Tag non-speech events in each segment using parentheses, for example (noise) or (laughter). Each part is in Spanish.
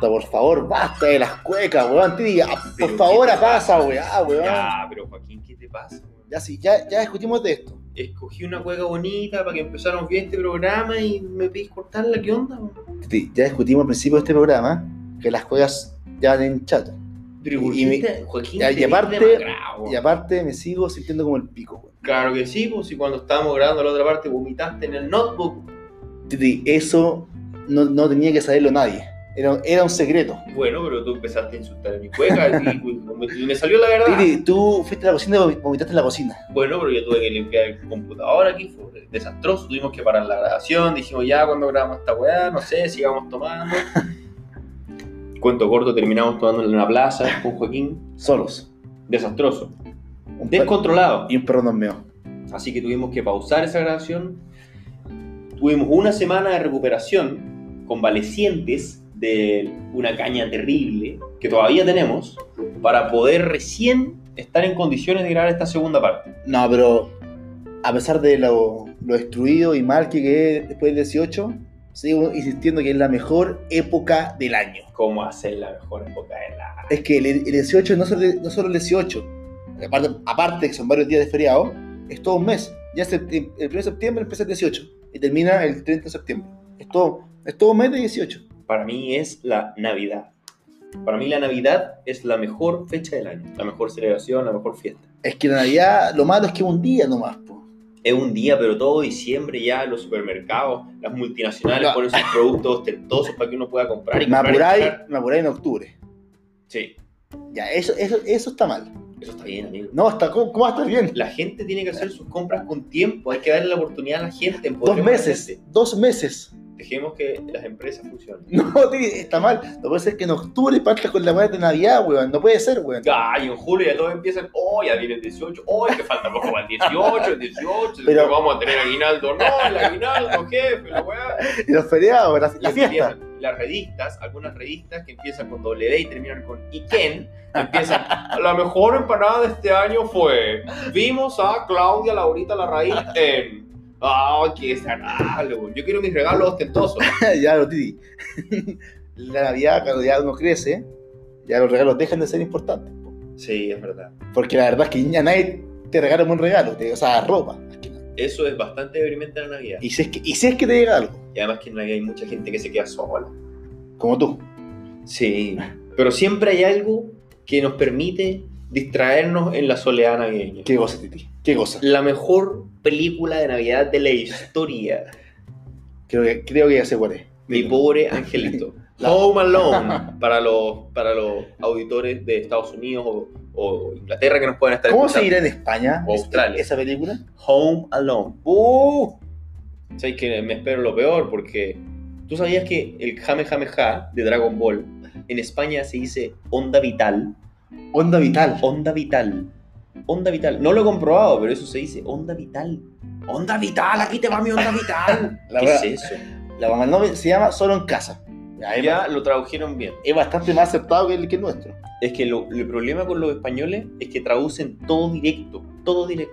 basta, por favor, basta de las cuecas, weón. Titi, ah, por Pero, favor, ¿qué te pasa, pasa? weón. Ya, Ya, pero Joaquín, ¿qué te pasa? weón? sí, ya, ya discutimos de esto. Escogí una cueca bonita para que empezáramos bien este programa y me pedís cortarla, ¿qué onda? weón? Titi, ya discutimos al principio de este programa que las cuecas ya van en chato. Pero ¿por Y qué me- Joaquín, y te aparte-? Y aparte me sigo sintiendo como el pico, weón. Claro que sí, pues si cuando estábamos grabando la otra parte vomitaste en el notebook. Titi, eso no, no tenía que saberlo nadie. Era, era un secreto. Bueno, pero tú empezaste a insultar a mi cueca y, me salió la verdad. Tú fuiste a la cocina y vomitaste en la cocina. Bueno, pero yo tuve que limpiar el computador aquí, fue desastroso. Tuvimos que parar la grabación. Dijimos ya cuando grabamos esta weá, no sé, sigamos tomando. (laughs) Cuento corto, terminamos tomando en una plaza con Joaquín. Solos. Desastroso. Un Descontrolado. y un perro nos meó. Así que tuvimos que pausar esa grabación. Tuvimos una semana de recuperación convalecientes de una caña terrible que todavía tenemos para poder recién estar en condiciones de grabar esta segunda parte. No, pero a pesar de lo, lo destruido y mal que quedé después del 18, sigo insistiendo que es la mejor época del año. ¿Cómo hacer la mejor época de la... Es que el, el 18 no solo, no solo el 18, aparte, aparte que son varios días de feriado, es todo un mes. Ya es el, el 1 de septiembre empieza el 18 y termina el 30 de septiembre. Es todo, es todo un mes de 18. Para mí es la Navidad. Para mí la Navidad es la mejor fecha del año, la mejor celebración, la mejor fiesta. Es que la Navidad, lo malo es que es un día nomás. po. Es un día, pero todo diciembre ya los supermercados, las multinacionales No. ponen sus (laughs) productos ostentosos para que uno pueda comprar y Me comprar y apuráis, comprar. me apuráis en octubre. Sí, Ya, eso, eso, eso está mal. eso está bien, amigo. No, está, ¿cómo, cómo estar bien? La gente tiene que hacer sus compras con tiempo, hay que darle la oportunidad a la gente. Dos a la meses, dos meses. Dejemos que las empresas funcionen. (laughs) No, tío, está mal. No puede ser que en octubre partas con la weá de Navidad, weón. No puede ser, weón. Ay, en julio ya todos empiezan, oh, ya viene el 18, oh, que falta poco para el 18, el 18, Pero- vamos a tener aguinaldo, no, el aguinaldo, jefe, la weá. (laughs) Y los feriados, la, la Y Las revistas, algunas revistas que empiezan con W y terminan con Iken, empiezan, la mejor empanada de este año fue, vimos a Claudia Laurita Larraín en... ¡Ah, qué desagradable! güey. Yo quiero mis regalos ostentosos. (laughs) ya, lo titi. (laughs) La Navidad, cuando ya uno crece, ya los regalos dejan de ser importantes. po. Sí, es verdad. Porque la verdad es que ya nadie te regala un buen regalo, te, o sea, ropa. Eso es bastante deprimente en la Navidad. Y si, es que, y si es que te llega algo, Y además que en Navidad hay mucha gente que se queda sola. como tú. Sí, pero siempre hay algo que nos permite distraernos en la soledad navideña. ¿Qué cosa, Titi? ¿Qué cosa? La mejor película de Navidad de la historia. Creo que, creo que ya sé cuál es. Mi pobre (laughs) angelito. La- Home Alone (laughs) para los, para los auditores de Estados Unidos o, o Inglaterra que nos pueden estar ¿Cómo se escuchando. dirá en España O Australia. esa película? Home Alone. ¡Uh! Sabes que me espero lo peor porque tú sabías que el Jame Jame Ja de Dragon Ball en España se dice onda vital. Onda Vital. Onda vital. Onda vital. No lo he comprobado, pero eso se dice onda vital. Onda vital, aquí te va mi onda vital. (laughs) La ¿Qué verdad- es eso? La mamá no se llama Solo en Casa. Ya, lo tradujeron bien. es bastante más aceptado que el, que el nuestro. Es que lo- el problema con los españoles es que traducen todo directo. Todo directo.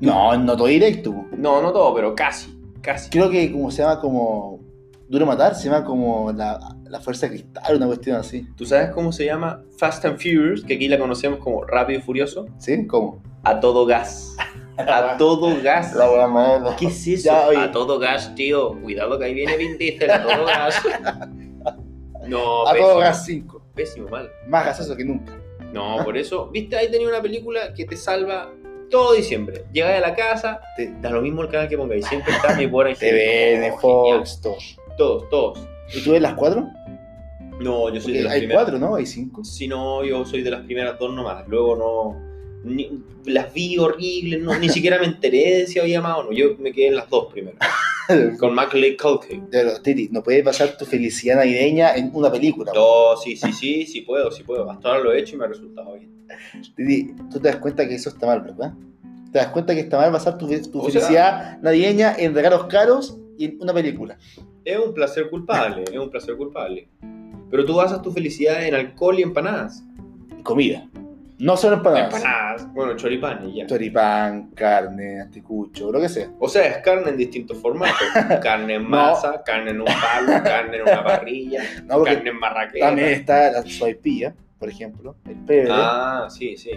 No, no todo directo. No, no todo, pero casi. Casi. Creo que como se llama como Duro Matar, se llama como la, la Fuerza Cristal, una cuestión así. ¿Tú sabes cómo se llama Fast and Furious? Que aquí la conocemos como Rápido y Furioso. ¿Sí? ¿Cómo? A todo gas. A (laughs) todo gas. La wea mala. ¿Qué es eso? Ya, a todo gas, tío. Cuidado que ahí viene Vin Diesel. A todo gas. (laughs) No, A pésimo, todo gas 5. Pésimo, mal. Más gasoso que nunca. No, por eso, viste, ahí tenía una película que te salva todo diciembre. Llegas a la casa, te da lo mismo el canal que pongáis. Siempre está mi angelito. Oh, genial. Fox, todo. Todos, todos. ¿Y tú ves las cuatro? No, yo soy de Porque las hay primeras. cuatro, ¿no? Hay cinco. Si no, yo soy de las primeras dos nomás. Luego no. ni- las vi horribles, no, ni siquiera me enteré de si había más o no. Yo me quedé en las dos primero. (laughs) Con Macaulay Culkin. Pero, Titi, no puedes pasar tu felicidad navideña en una película. No, sí, sí, sí, sí puedo, sí puedo. Hasta ahora lo he hecho y me ha resultado bien. Titi, tú te das cuenta que eso está mal, ¿verdad? Te das cuenta que está mal basar tu, tu O sea- felicidad navideña en regalos caros y en una película. Es un placer culpable, es un placer culpable. Pero tú basas tu felicidad en alcohol y empanadas. Comida. No solo empanadas. Empanadas. Bueno, choripán y ya. Choripán, carne, anticucho, lo que sea. O sea, es carne en distintos formatos. (laughs) carne en masa, carne en un palo, carne en una parrilla, No, carne en marraqueta. también está la sopaipilla, por ejemplo, el pebre, Ah, sí, sí.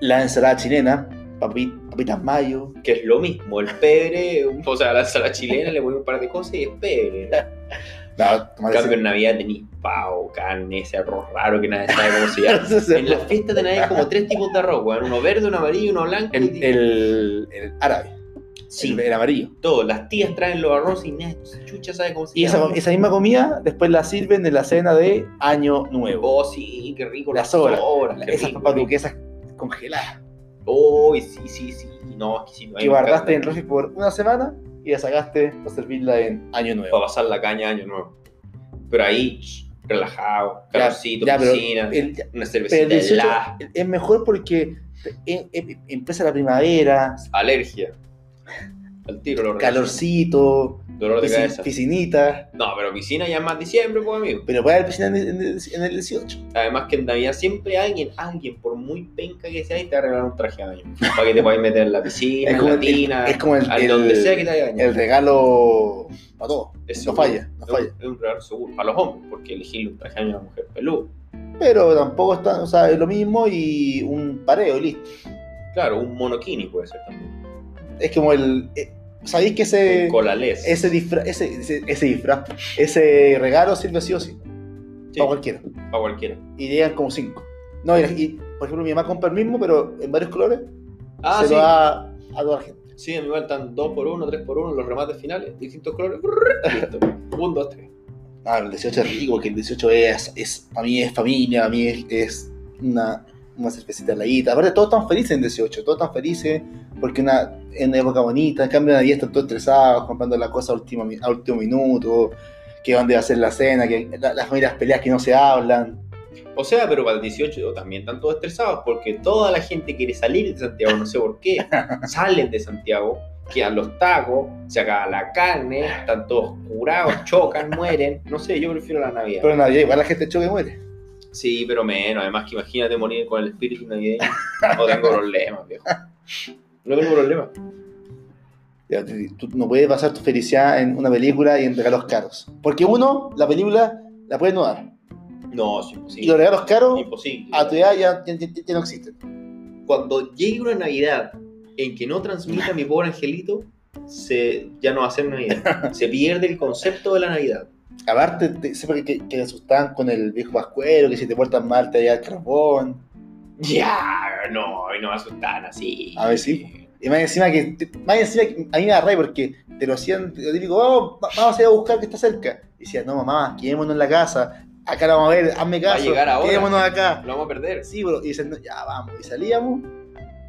la ensalada chilena, papi- papitas mayo. Que es lo mismo, el pebre, o sea, la ensalada chilena le ponen un par de cosas y es pebre. (laughs) No, En tomate cambio, en Navidad tenéis pavo, carne, ese arroz raro que nadie sabe cómo se (laughs) llama. En las fiestas de hay como tres tipos de arroz, weón. Uno verde, uno amarillo y uno blanco. el, el, el árabe, sí, el, el amarillo. todo. Las tías traen los arroz y nadie chucha sabe cómo se Y esa, llama. esa misma comida después la sirven en la cena de Año Nuevo. Oh, sí, qué rico. Las qué Esas papas duquesas congeladas Oh, sí, sí, sí. No, exquisito. A mí que me guardaste en el refri por una semana y la sacaste para servirla en Año Nuevo. Para pasar la caña año nuevo. Pero ahí, relajado, calorcito, pero piscina, una Pero cervecita el 18 helada, es mejor porque em- em- empieza la primavera, alergia. Al tiro, lo calorcito, Dolor de cabeza. piscinita. No, pero piscina ya es más diciembre, pues, amigo. Pero puede haber piscina en el, en en el 18. Además que en Navidad siempre alguien, alguien, por muy penca que sea, te va a regalar un traje de baño. Para que te puedas meter en la piscina, Es en la el, tina, es como el, a el- donde sea que te vaya a bañar. el regalo para todos. No falla, no Es un- falla. Es un regalo seguro. Para los hombres, porque elegirle un traje de baño a una mujer peluda. Pero tampoco está, o sea, es lo mismo y un pareo, y listo. Claro, un monokini puede ser también. Es como el. eh, ¿Sabéis que ese, colales. ese, disfraz, ese, ese, ese disfraz, ese regalo sirve sí o sí? Sí, Para cualquiera. para cualquiera. Y llegan como cinco. No, y, y, por ejemplo, mi mamá compra el mismo, pero en varios colores. Ah, se sí. lo da a toda la gente. Sí, a mí igual están 2 por 1 3 por 1 los remates finales, distintos colores. (laughs) Listo. 1, 2, 3. Ah, el 18 es rico, porque el 18 es, es para mí es familia, para mí es, es una, una cervecita heladita. Aparte, todos están felices en 18, todos están felices porque una, es una época bonita. En cambio, en Navidad están todos estresados, comprando las cosas a último, a último minuto, que dónde va a ser la cena, que la- las familias peleas que no se hablan. O sea, pero para el 18 también están todos estresados porque toda la gente quiere salir de Santiago, no sé por qué. (laughs) Salen de Santiago, quedan los tacos, se acaba la carne, están todos curados, chocan, mueren. No sé, yo prefiero la Navidad. Pero en Navidad igual la gente choque y muere. Sí, pero menos. Además que imagínate morir con el espíritu navideño. No tengo (laughs) problemas, viejo. No tengo problemas. Ya, tú- no puedes basar tu felicidad en una película y en regalos caros. Porque uno, la película la puedes no dar. No, es Y los imposible. regalos caros Imposible. a tu edad ya, ya- no existen. Cuando llegue una Navidad en que no transmita mi pobre angelito, se, ya no va a ser Navidad. (laughs) Se pierde el concepto de la Navidad. Aparte, te- siempre que, que te asustaban con el viejo pascuero, que si te portas mal te da el carbón. Ya, no, y no me asustan así. A ver, sí. Y más encima que, te- más encima que a mí me da rabia porque te lo hacían, lo típico, "Vamos, va- vamos a ir a buscar que está cerca. Y decía, no mamá, quedémonos en la casa, acá la vamos a ver, hazme Va a caso, llegar ahora. quedémonos acá. Lo vamos a perder. Sí, bro, y dicen, "No, ya vamos, y salíamos.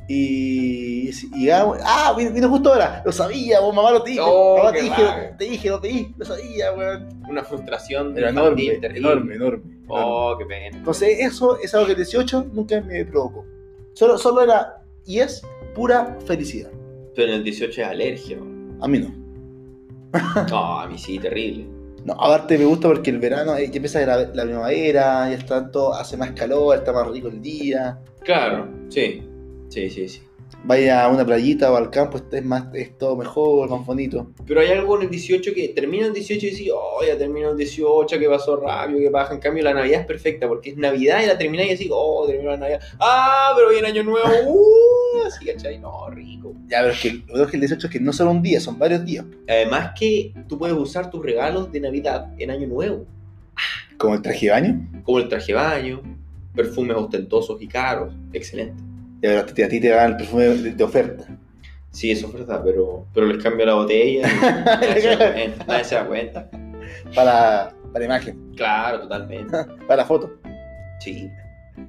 Y, y llegábamos, ah, vino, vino justo ahora, lo sabía, vos, mamá lo te dije, Oh, mamá te dije, lo- te dije, lo pedí, lo sabía, weón. Una frustración Era enorme, terrible. enorme, enorme, enorme. Oh, qué pena. Entonces, eso es algo que el 18 nunca me provocó. Solo, solo era, y es, pura felicidad. Pero en el 18 es alergia. A mí no. No, a mí sí, terrible. No, aparte me gusta porque el verano eh, ya empieza la, la primavera, ya está todo, hace más calor, está más rico el día. Claro, sí. Sí, sí, sí. Vaya a una playita o al campo, es, más, es todo mejor, más bonito. Pero hay algo en el 18 que termina el 18 y dices, oh, ya terminó el 18, que pasó rápido, que baja. En cambio, la Navidad es perfecta porque es Navidad y la termináis y decís, oh, terminó la Navidad. Ah, pero viene Año Nuevo, (laughs) uh, así, ¿cachai? No, rico. Ya, pero es que lo que el 18 es que no solo un día, son varios días. Además que tú puedes usar tus regalos de Navidad en Año Nuevo, Como el traje de baño. como el traje de baño, perfumes ostentosos y caros, excelente. Y a ti te dan el perfume de, de oferta. Sí, eso es verdad, pero, pero les cambio la botella y (laughs) nadie se da cuenta. Nadie se da cuenta. Para, para imagen, Claro, (laughs) totalmente. para la foto. Sí.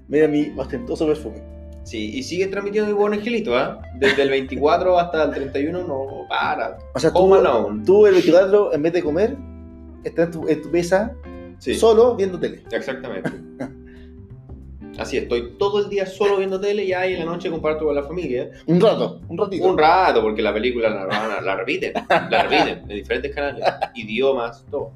Mira mi ostentoso perfume. Sí, y sigue transmitiendo mi buen angelito, ¿ah? Desde el 24 (laughs) hasta el 31 no para. O sea, tú, tú el 24, en vez de comer, estás en tu, en tu mesa Sí, solo viendo tele. exactamente. Así, estoy todo el día solo viendo tele y ahí en la noche comparto con la familia. Un rato, un ratito. Un rato, porque la película la, la, la repiten. La repiten en diferentes canales, idiomas, todo.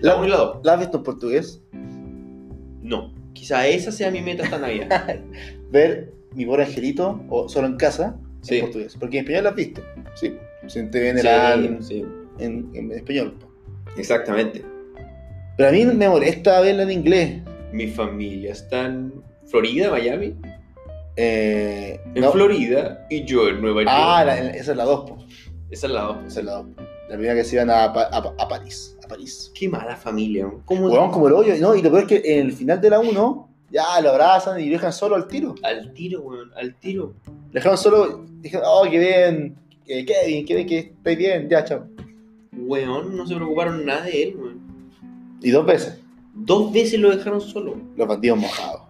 La ¿La, 1 y la 2. ¿La has visto en portugués? No. Quizá esa sea mi meta esta Navidad. (laughs) Ver mi pobre angelito o solo en casa Sí. en portugués. Porque en español la has visto. Sí. Si te viene Sí, la en, sí. en, en español. Exactamente. Pero a mí me molesta verla en inglés. Mi familia está en Florida, Miami. Eh, En no. Florida y yo en Nueva York. Ah, la- esa es la 2. Esa es la dos. Esa es la 2. La primera que se iban a, a, a París. A París. Qué mala familia. ¿Cómo como el hoyo. No, y lo peor es que en el final de la 1 ya lo abrazan y lo dejan solo al tiro. Al tiro, weón, al tiro. Lo dejaron solo. Dijeron, oh, qué bien. eh, Kevin, qué bien que estáis bien. Ya, chao. Weón, no se preocuparon nada de él, weón. Y dos veces. Dos veces lo dejaron solo. Los bandidos mojados.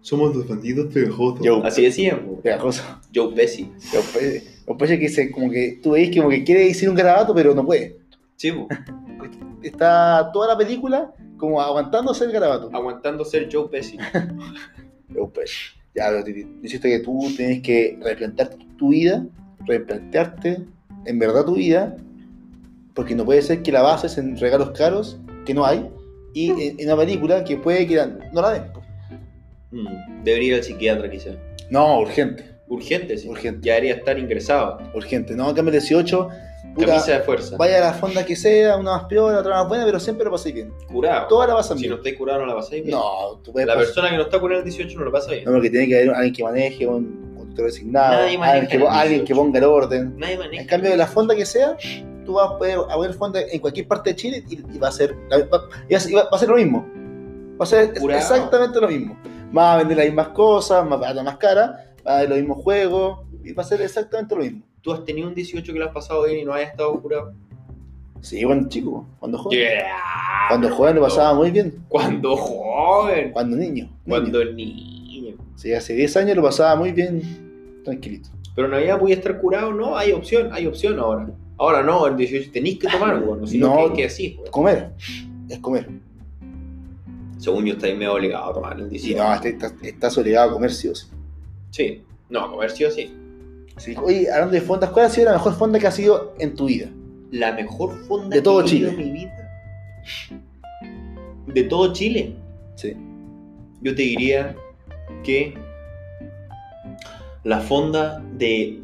Somos los bandidos pegajosos. Yo. Así decían, weón. Pegajosos. Joe Pesci. Pe- los peces que dice, como que tú veis que como que quiere decir un garabato, pero no puede. Sí. (laughs) Está toda la película como aguantándose el garabato. Aguantando ser Joe Pesci. (laughs) Los peces. Ya, pero te- te- dijiste que tú tienes que replantearte tu vida, replantearte en verdad tu vida, porque no puede ser que la bases en regalos caros, que no hay, y en, en una película que puede que la- no la den. Mm, Debería ir al psiquiatra, quizá. No, urgente, Urgente, sí. Urgente. Ya debería estar ingresado. urgente. No, cambio el 18, puta, Camisa de fuerza. vaya a la fonda que sea, una más peor, otra más buena, pero siempre lo pasáis bien. Curado. Toda la pasan Si bien. no estáis curado, no la pasáis bien. No, tú puedes La pasar- persona que no está curada el 18 no lo pasa bien. No, porque tiene que haber alguien que maneje, un conductor designado, Nadie maneja alguien que, en el alguien que 18. ponga el orden. Nadie maneja. En cambio, de la fonda que sea, tú vas a poder abrir fonda en cualquier parte de Chile y, y va, a ser, va, va a ser- y va- va a ser lo mismo. Va a ser Curado. exactamente lo mismo. Va a vender las mismas cosas, más barata, más cara, va a haber los mismos juegos, y va a ser exactamente lo mismo. ¿Tú has tenido un 18 que lo has pasado bien y no hayas estado curado? Sí, cuando chico, cuando joven. Yeah. Cuando joven lo pasaba muy bien. Cuando joven. Cuando niño. niño. Cuando niño. Sí, hace 10 años lo pasaba muy bien, tranquilito. Pero en Navidad podía estar curado, no, hay opción, hay opción ahora. Ahora no, el 18 tenéis que tomar, bueno, sino No. que, así. Comer, es comer. Según yo estáis medio obligado a tomar el Y 18. no, este- estás, estás obligado a comer sí o sí. Sí, no, comer sí o sí. Sí, Oye, hablando de fondas, ¿cuál ha sido la mejor fonda que ha sido en tu vida? La mejor fonda De todo que he ido Chile. en mi vida. De todo Chile. Sí. Yo te diría que la fonda de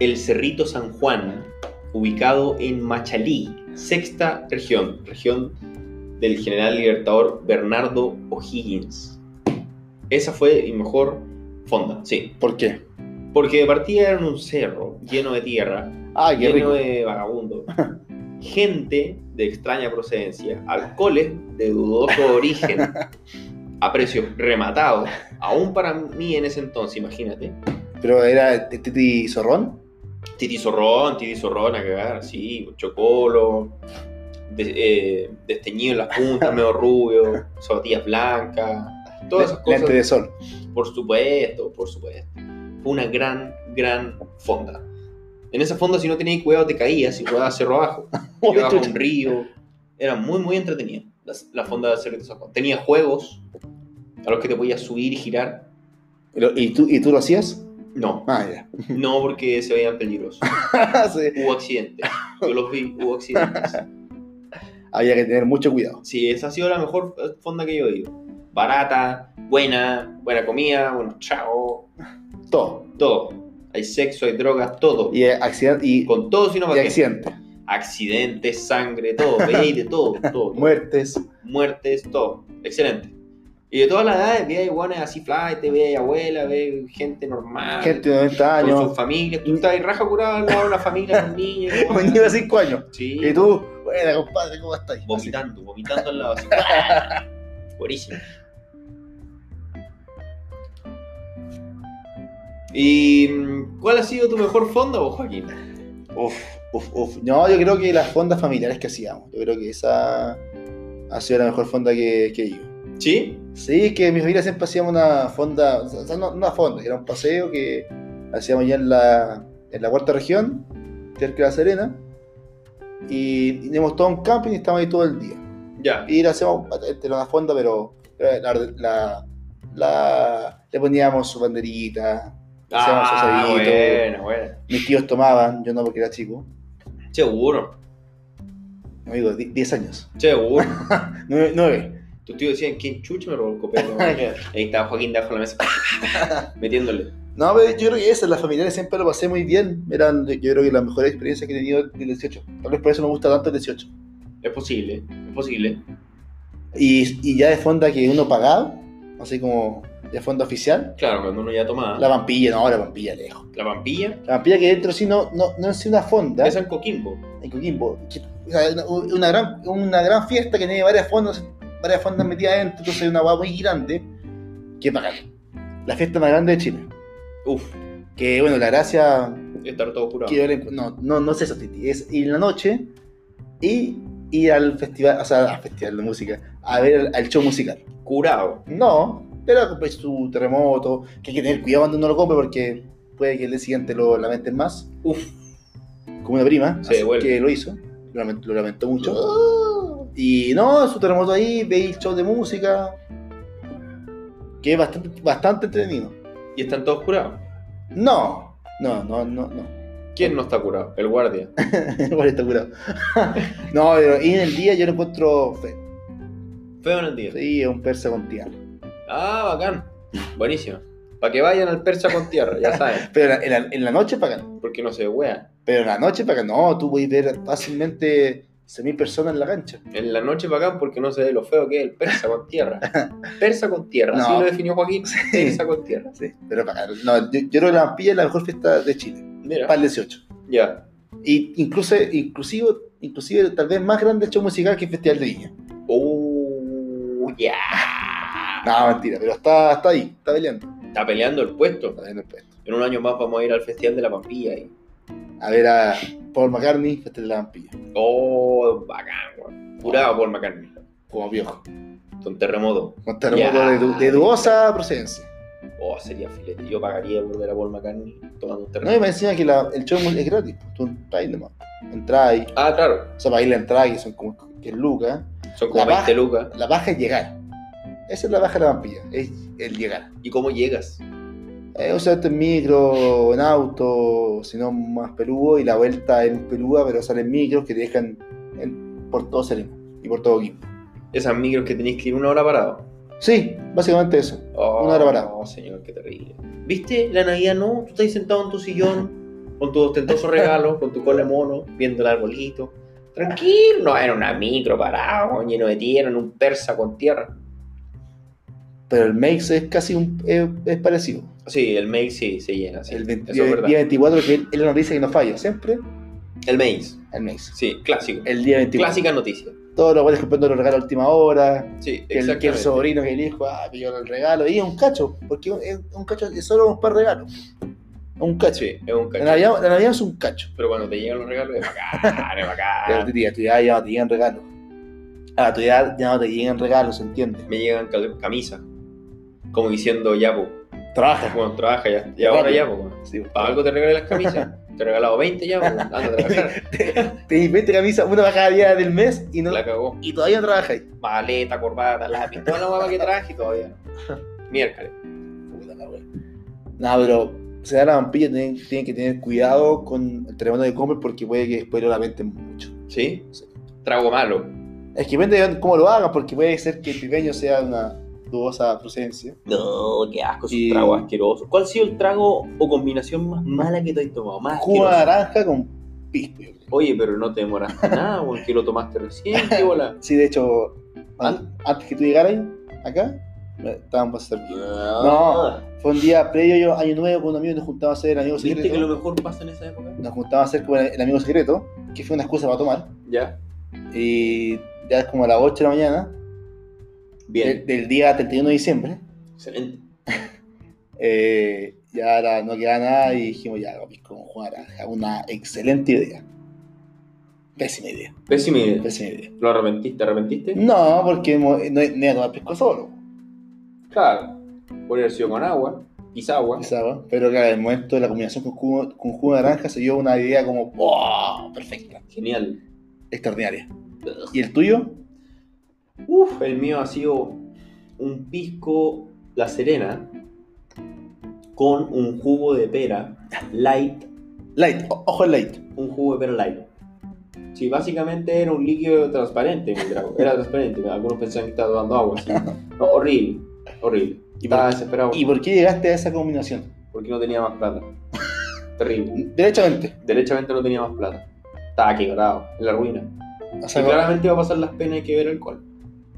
El Cerrito San Juan, ubicado en Machalí, sexta región, región del general libertador Bernardo O'Higgins. Esa fue mi mejor fonda, sí. ¿Por qué? Porque de partida era un cerro lleno de tierra, Ah, lleno rico. de vagabundos, (laughs) gente de extraña procedencia, alcoholes de dudoso origen, (laughs) a precios rematados, aún para mí en ese entonces, imagínate. Pero era Titi Zorrón. Titi Zorrón, Titi Zorrón a cagar, sí, chocolo, de- eh, desteñido en las puntas, (laughs) medio rubio, zapatillas blancas, todas esas cosas. Lente de sol. Por supuesto, por supuesto. Fue una gran, gran fonda. En esa fonda, si no tenías cuidado, te caías y podías cerro abajo. (laughs) Llegabas a un río. Era muy, muy entretenida la, la fonda de Cerrito San Juan. Tenía juegos a los que te podías subir y girar. ¿Y tú, ¿Y tú lo hacías? No, Ah, ya. no porque se veían peligrosos. (laughs) Sí. Hubo accidentes. Yo los vi, hubo accidentes. Había que tener mucho cuidado. Sí, esa ha sido la mejor eh, fonda que yo he ido. Barata, buena, buena comida, buenos chavos, Todo. todo. Hay sexo, hay drogas, todo. Y accidente. Y, Con todo, sino y para qué. accidente. Accidentes, sangre, todo. Veía de todo, todo. todo. (laughs) Muertes. Muertes, todo. Excelente. Y de todas las edades, veía iguanes así flight, veía abuela, veía gente normal. Gente de 90 con años. sus familias. Tú estás ahí raja curada al lado de una familia con niños. Un niño (laughs) de 5 años. Sí. Y tú, buena compadre, ¿cómo estás? Vomitando, vomitando al lado así. (laughs) Buenísimo. ¿Y mm, cuál ha sido tu mejor fonda, vos, Joaquín? Uf, uf, uf. No, yo creo que las fondas familiares que hacíamos. Yo creo que esa ha sido la mejor fonda que, que ido. ¿Sí? Sí, que mi familia siempre hacíamos una fonda, o sea, no una fonda, era un paseo que hacíamos ya en la, en la cuarta región, cerca de La Serena, y teníamos todo un camping y estábamos ahí todo el día. Ya. Y le hacíamos, era una fonda, pero la, la- la- le poníamos su banderita, hacíamos su Ah, bueno, bueno. mis tíos tomaban, yo no porque era chico, Seguro, di- 10 años, seguro. (laughs) 9, Tus tíos decían, ¿quién chucha me robó el copete? (laughs) Ahí estaba Joaquín debajo de la mesa, (laughs) metiéndole. No, pero yo creo que esa, las familiares siempre lo pasé muy bien. Eran, yo creo que la mejor experiencia que he tenido del 18. Tal vez por eso me gusta tanto el 18. Es posible, es posible. Y, y ya de fonda que uno pagado, así como de fonda oficial, Claro, cuando uno ya tomaba. la vampilla, no, la vampilla lejos. La pampilla, La vampilla que dentro sí no, no, no es una fonda. esa en Coquimbo. en Coquimbo. una gran, una gran fiesta que tiene varias fondas, varias fondas metidas adentro, entonces una guapa muy grande, que es bacán. La fiesta más grande de Chile. Uf, Que bueno, la gracia estar todo curado. le no, no, no es eso, Titi, es ir en la noche y ir al festival, o sea, al festival de música, a ver al, show musical. Curado. No, pero compré su terremoto, que hay que tener cuidado cuando uno lo compre porque puede que el día siguiente lo lamenten más. Uf, como una prima, Se así que lo hizo, lo lamentó, lo lamentó mucho. Y no, su terremoto ahí, veis el show de música, que es bastante, bastante entretenido. y están todos curados. No, no, no, no, no. ¿Quién no está curado? El guardia. (laughs) Igual está curado. (laughs) no, pero y en el día yo lo encuentro feo. Feo en el día. Sí, es un persa con tierra. Ah, bacán. Buenísimo. Para que vayan al persa con tierra, ya (laughs) saben. Pero en la, en la noche pagan. Porque no se wea. Pero en la noche pagan. No, tú puedes ver fácilmente 6.000 personas en la cancha. En la noche bacán porque no se ve lo feo que es el persa con tierra. (laughs) Persa con tierra, así lo definió Joaquín. Persa con tierra. Sí, pero pagan. No, yo, yo creo que la vampilla es la mejor fiesta de Chile. Mira. Para el 18. Ya. Y incluso, inclusive, inclusive tal vez más grande el show musical que el Festival de Viña. Oh, ya. No, mentira, pero está, está ahí, está peleando. Está peleando el puesto. Está peleando el puesto. En un año más vamos a ir al Festival de la Pampilla. Y... A ver a Paul McCartney, Festival de la Vampilla. Oh, bacán, weón. Curado por McCartney. Como viejo. Con terremoto. Con terremoto Ya. de, du- de dudosa procedencia. Oh, sería filete. Yo pagaría por ver a Paul McCartney tomando un No, y terremoto. me encima que la- el show es gratis. pues, Tú entras nomás. Entras. Ah, claro. O sea, para ir la entrada, que son como que es lucas. Son como La 20 baja. lucas. La baja es llegar. Esa es la baja de la vampilla, es el llegar. ¿Y cómo llegas? Eh, o sea, este en micro, en auto, si no más peludo, y la vuelta en pelúa, pero salen micros que te dejan en- por todo Serena y por todo Quimpo. Esas micros que tenéis que ir una hora parado. Sí, básicamente eso. Oh, Una hora parado. No, señor, qué terrible. ¿Viste? La Navidad no. Tú estás sentado en tu sillón, con tu ostentoso regalo, con tu cola mono, viendo el arbolito. Tranquilo, no era una micro parado, lleno de tierra, en un persa con tierra. Pero el Makes es casi un, es, es parecido. Sí, el Maze sí se llena, sí. el 20 Eso es día 24, que él nos dice que no falla, siempre El Maze, el Makes. sí, clásico. El día 24. Clásica noticia. Todos los buenos comprando los regalos a última hora. Sí, el, que el sobrino, que el hijo, ah, pidió el regalo. Y es un cacho, porque es un cacho es solo un par de regalos. Es un cacho. Sí, es un La cacho. Navidad, la Navidad es un cacho. Pero cuando te llegan los regalos, es bacán, es (laughs) Ya, bacán. a tu edad ya no te llegan regalos. A tu edad ya no te llegan regalos, ¿se entiende? Me llegan camisas. Como diciendo, ya, po. Trabaja. Bueno, trabaja ya. Y ahora ya, po. Sí, Para algo te regalé las camisas. Te he regalado 20 ya, po. Anda a trabajar. (laughs) Te 20 camisas, una para cada día del mes y, no, La cagó. y todavía no trabajáis. Maleta, corbata, lápiz, toda la guapa que traje y todavía no. (laughs) Miércoles. Puta la wea. No, pero se da la vampilla, tienen, tienen que tener cuidado con el terremoto de compras porque puede que después lo lamenten mucho. ¿Sí? Sí. Trago malo. Es que depende de cómo lo hagan, porque puede ser que el pipeño sea una dudosa procedencia. No, qué asco, es Y- un trago asqueroso. ¿Cuál ha sido el trago o combinación más mala que te has tomado? Más Jugo de naranja con pisco. Oye, pero no te demoraste (laughs) nada, porque lo tomaste recién, qué bola. (laughs) Sí, de hecho, an- antes que tú llegaras acá, estaban para servir. No. Fue un día previo, yo, año nuevo, con un amigo nos juntamos a hacer el amigo ¿Viste secreto. que lo mejor pasa en esa época? Nos juntamos a hacer el, el amigo secreto, que fue una excusa para tomar. Ya. Y ya es como a las 8 de la mañana, Bien. del, del día 31 de diciembre. Excelente. (laughs) Eh, ya ahora no queda nada y dijimos, ya, vamos con naranja. Una excelente idea. Pésima idea, Pésima idea. pésima idea. ¿Lo arrepentiste? ¿Te arrepentiste? No, porque mo- no, no iba a tomar pisco solo. Claro. Podría haber sido con agua, quizá agua. pero claro, en el momento de la combinación con jugo, con jugo de naranja se dio una idea como ¡wow! perfecta, Genial. extraordinaria. ¿Y el tuyo? Uf, el mío ha sido un pisco La Serena con un jugo de pera light, Light, o- ojo el light. un jugo de pera light. Sí, básicamente era un líquido transparente, mi trago. Era transparente. Algunos pensaban que estaba tomando agua. así. (laughs) No, horrible, horrible. ¿Y Estaba por- desesperado ¿Y por qué llegaste a esa combinación? porque no tenía más plata. Terrible. (laughs) Derechamente. Derechamente no tenía más plata. Estaba quebrado, en la ruina. O Y sea, claramente va a pasar las penas que beber alcohol.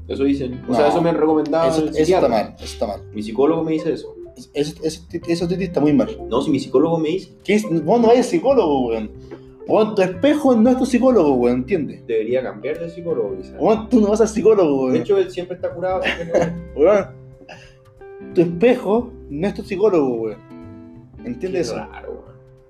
Eso dicen. O sea, eso me han recomendado. eso, eso está mal. Eso está mal. Mi psicólogo me dice eso. Eso, eso, eso, Titi está muy mal. No, si mi psicólogo me dice, ¿Qué es? Vos no vayas psicólogo, weón. Weón, tu espejo no es tu psicólogo, weón, ¿entiendes? debería cambiar de psicólogo, quizás. Weón, tú no vas al psicólogo, De weón. hecho, él (laughs) siempre está curado. Weón, tu espejo no es tu psicólogo, weón. Qué ¿Entiendes eso? raro.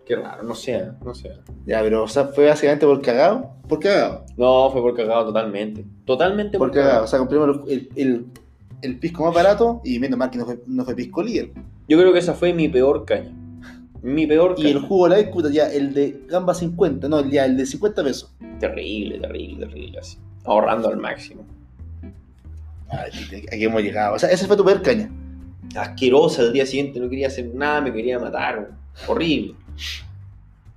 Qué raro, no sé, no sé. Ya, pero, o sea, fue básicamente por cagado. ¿Por cagado? No, fue por cagado totalmente. Totalmente Por cagado. O sea, compramos el, el, el pisco más barato y menos mal que no fue, no fue pisco líder. Yo creo que esa fue mi peor caña. Mi peor caña. Y el jugo de la puta, ya, el de gamba 50, no, ya, el de 50 pesos. Terrible, terrible, terrible. Así. Ahorrando al máximo. Ay, aquí hemos llegado. O sea, esa fue tu peor caña. Asquerosa el día siguiente, no quería hacer nada, me quería matar. Horrible.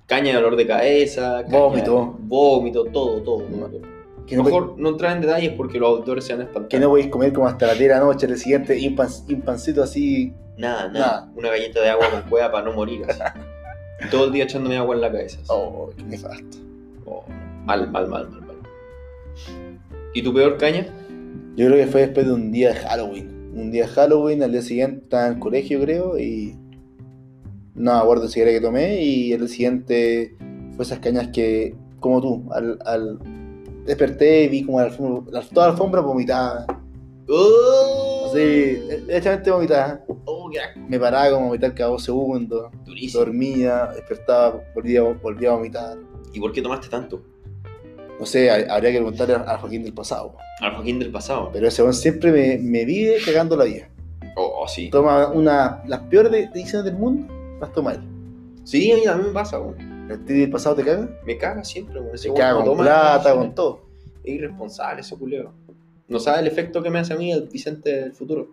Caña de dolor de cabeza, Vómito. Vómito, todo, todo. todo. Que no, Mejor no entrar en detalles porque los autores se van a espantar. que no podéis comer como hasta la 10 de la noche, el siguiente, y un, pan- y un pancito así. Nada, nada, Nada. Una galleta de agua con cueva para no morir así. (laughs) Todo el día echándome agua en la cabeza. así. Oh, qué nefasto. Oh, mal, mal, mal, mal, mal. ¿Y tu peor caña? Yo creo que fue después de un día de Halloween. Un día de Halloween, al día siguiente estaba en el colegio, creo, y. No acuerdo si era que tomé, y al día siguiente fue esas cañas que, como tú, al. al desperté y vi como la alfombra, toda la alfombra vomitada. ¡Oh! Así, derechamente vomitada. ¡Oh! Me paraba como a vomitar cada dos segundos. Durísimo. Dormía, despertaba, volvía, volvía a vomitar. ¿Y por qué tomaste tanto? No sé, ha- habría que preguntarle a a Joaquín del pasado. Al Joaquín del pasado. Pero ese hombre siempre me, me vive cagando la vida. Oh, sí. Toma una, las peores de- decisiones del mundo, las toma él. Sí, a mí también me pasa, weón. ¿El tío del pasado te caga? Me caga siempre, weón. Weón caga con toma plata, con todo. Es irresponsable ese culeo. No sabe el efecto que me hace a mí el Vicente del futuro.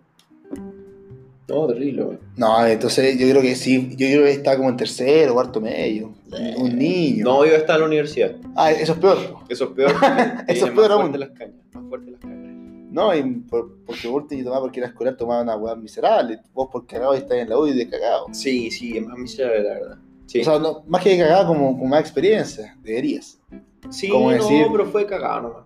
No, terrible, weón. No, entonces yo creo que sí, yo creo que está como en tercero, cuarto medio. Un, un niño. No, yo estaba en la universidad. Ah, eso es peor. Eso es peor. (laughs) Eso es peor más aún. fuertes las cañas. Más fuertes las cañas. No, y por- porque vos te tomaba porque era escolar, tomaba una weá miserable. Vos por cagado estás en la U y de cagado. Sí, sí, es más miserable, la verdad. Sí, O sea, no, más que de cagado, como con más experiencia, deberías. sí como no, decir- pero fue cagado nomás.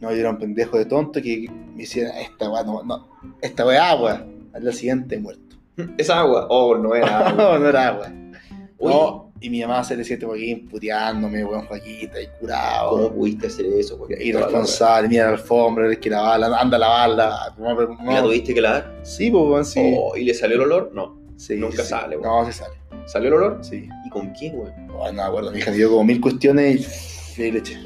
No, yo era un pendejo de tonto que me hiciera esta weá, no, no, esta weá agua. Al día siguiente muerto. Es agua. Oh, no era (laughs) agua. No, no era agua. Uy, No, y mi mamá se le siente Joaquín puteándome, weón, Joaquita, y ¿Cómo curado. pudiste hacer eso? Irresponsable, mira la alfombra, el que la bala, anda a lavarla. No. ¿La tuviste que lavar? Sí, pues, weón, sí. Oh, ¿Y le salió el olor? No. Sí, nunca sí. sale, weón. No, se sale. ¿Salió el olor? Sí. ¿Y con quién, güey? No, no me acuerdo, mi hija dio como mil cuestiones y, y le eché.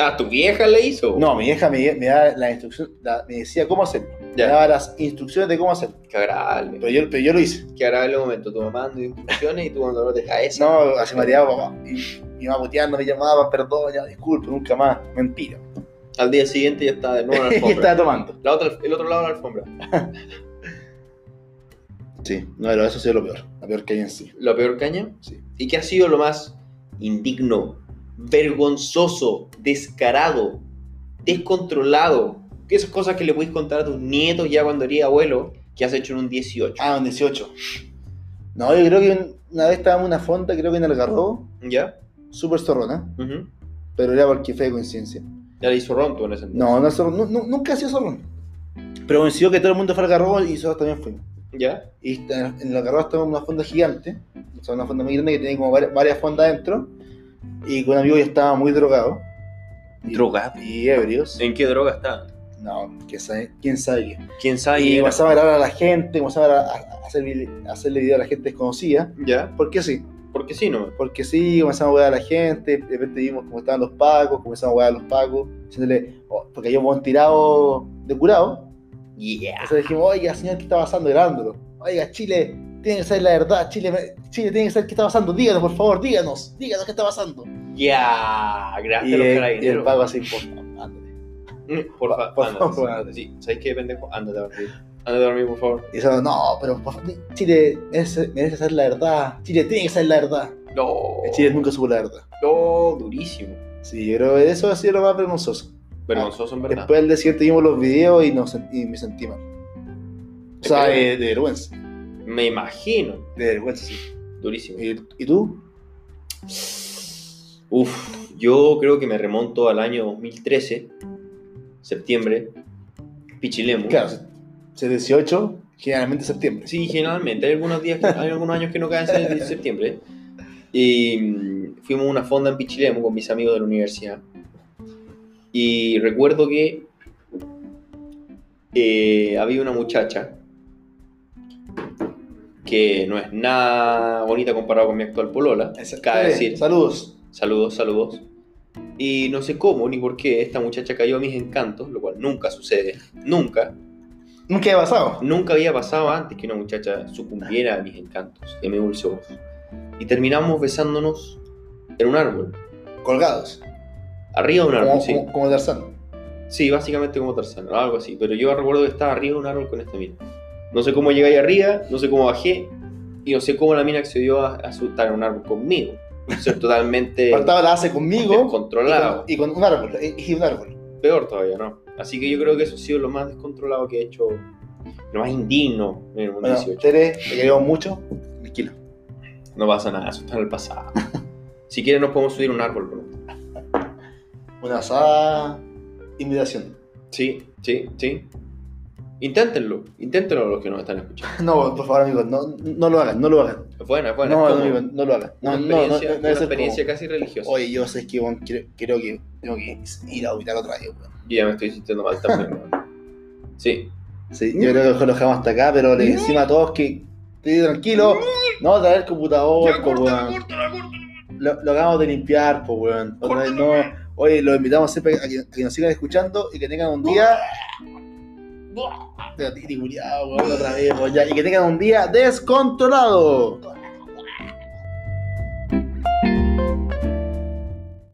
Ah, ¿tu vieja le hizo? No, mi hija me, me daba la instrucción, la- me decía cómo hacerlo. Ya. Me daba las instrucciones de cómo hacerlo. Qué agradable. Pero yo, pero yo lo hice. Qué agradable momento. Tu mamá dando instrucciones y tú con dolor de cabeza. No, así mareaba papá. Y mi mamá puteando me llamaba, perdón, ya, disculpe, nunca más. Mentira. Al día siguiente ya estaba de nuevo en la (laughs) y alfombra. estaba tomando. La otra, el otro lado de la alfombra. (laughs) Sí, no, pero eso sí es lo peor. La peor hay en sí. ¿La peor caña? Sí. ¿Y qué ha sido lo más indigno, vergonzoso, descarado, descontrolado? ¿Qué esas cosas que le puedes contar a tus nietos ya cuando eres abuelo que has hecho en un 18? Ah, un 18. No, yo creo que un- una vez estábamos en una fonda, creo que en Algarrobo, ¿Ya? súper zorrona, Ujú. pero era porque fue de coincidencia. Ya le hizo ronto en ese entonces. No, no, zorrón, nu- nu- nunca ha sido zorrón. Pero coincidió que todo el mundo fue al Algarrobo y nosotros también fuimos. ¿Ya? Y en el Algarrobo estamos en una fonda gigante, o sea, una fonda muy grande que tenía como varias, varias fondas dentro, y con un amigo ya estaba muy drogado. Y- ¿Drogado? Y ebrios. ¿En qué droga está? No, ¿quién sabe, quién sabe. ¿Quién sabe? Y comenzaba a grabar a la gente, comenzaba a, a hacerle, video a la gente desconocida. ¿Ya? ¿Por qué sí? Porque sí, ¿no? Porque sí, comenzamos a jugar a la gente, de repente vimos cómo estaban los pacos, comenzamos a jugar a los pacos, diciéndole, oh, porque yo un tirado de curado. Yeah. Entonces dijimos, oiga, señor, ¿qué está pasando? Grabándolo. Oiga, Chile, tiene que saber la verdad, Chile, Chile tiene que saber qué está pasando, díganos, por favor, díganos, díganos qué está pasando. Ya. Gracias Y, a los el- y el carabineros. paco así, por favor. Mm, Por favor, Por ándate, favor, sí, ándate. Sí, ¿sabes qué, pendejo? Ándate a dormir. Ándate a dormir, por favor. Y eso, no, pero por favor, Chile merece, merece saber la verdad, Chile tiene que saber la verdad. No. Chile nunca supo la verdad. No, durísimo. Sí, que eso ha sido lo más vergonzoso. Vergonzoso, en verdad. Después del día siguiente vimos los videos y, nos, y me sentí mal. O sea, de, de vergüenza. Me imagino. De vergüenza, sí. Durísimo. ¿Y, y tú? Uf, yo creo que me remonto al año 2013, septiembre, Pichilemu. Claro, ese 18, generalmente septiembre. Sí, generalmente. Hay algunos días, que- hay algunos años que no caen en septiembre. Y mm, fuimos a una fonda en Pichilemu con mis amigos de la universidad. Y recuerdo que eh, había una muchacha que no es nada bonita comparado con mi actual polola. Cabe decir, Saludos. Saludos, saludos. Y no sé cómo ni por qué esta muchacha cayó a mis encantos, lo cual nunca sucede. Nunca. Nunca he pasado. Nunca había pasado antes que una muchacha sucumbiera a mis encantos, de mi dulce voz. Y terminamos besándonos en un árbol. Colgados. Arriba de un árbol, Como, sí. como, como Tarzán. Sí, básicamente como Tarzán, algo así. Pero yo recuerdo que estaba arriba de un árbol con esta mina. No sé cómo llegué ahí arriba, no sé cómo bajé, y no sé cómo la mina accedió a, a su- estar en un árbol conmigo. Ser (laughs) totalmente Faltaba la hace conmigo. descontrolado. Y con, y con un árbol. Y, y un árbol. peor todavía, ¿no? Así que yo creo que eso ha sido lo más descontrolado que he hecho, lo más indigno en el mundo Bueno, 18. Tere, te queremos mucho. Tranquilo. No pasa nada, eso está en el pasado. (laughs) si quieren nos podemos subir un árbol pronto. Una asada invitación. Sí, sí, sí. Inténtenlo, inténtenlo los que nos están escuchando. (laughs) No, por favor, amigos, no, no lo hagan, no lo hagan. Es buena, es buena. no, amigos, no lo hagan. No, una no, no, experiencia, no, no una experiencia como- casi religiosa. Oye, yo sé que bueno, creo, creo que tengo que ir a auditar otra vez. weón. Yo ya me estoy sintiendo mal también. weón. Sí, Sí, yo creo que mejor lo dejamos hasta acá, pero le decimos a todos que esté tranquilo, no traer el computador, po, weón. Lo, lo acabamos de limpiar, pues, weón. Otra vez no. Oye, los invitamos siempre a que, a que nos sigan escuchando y que tengan un día. Pero, tiri, culiao, weón, otra vez, weón, ya. Y que tengan un día descontrolado.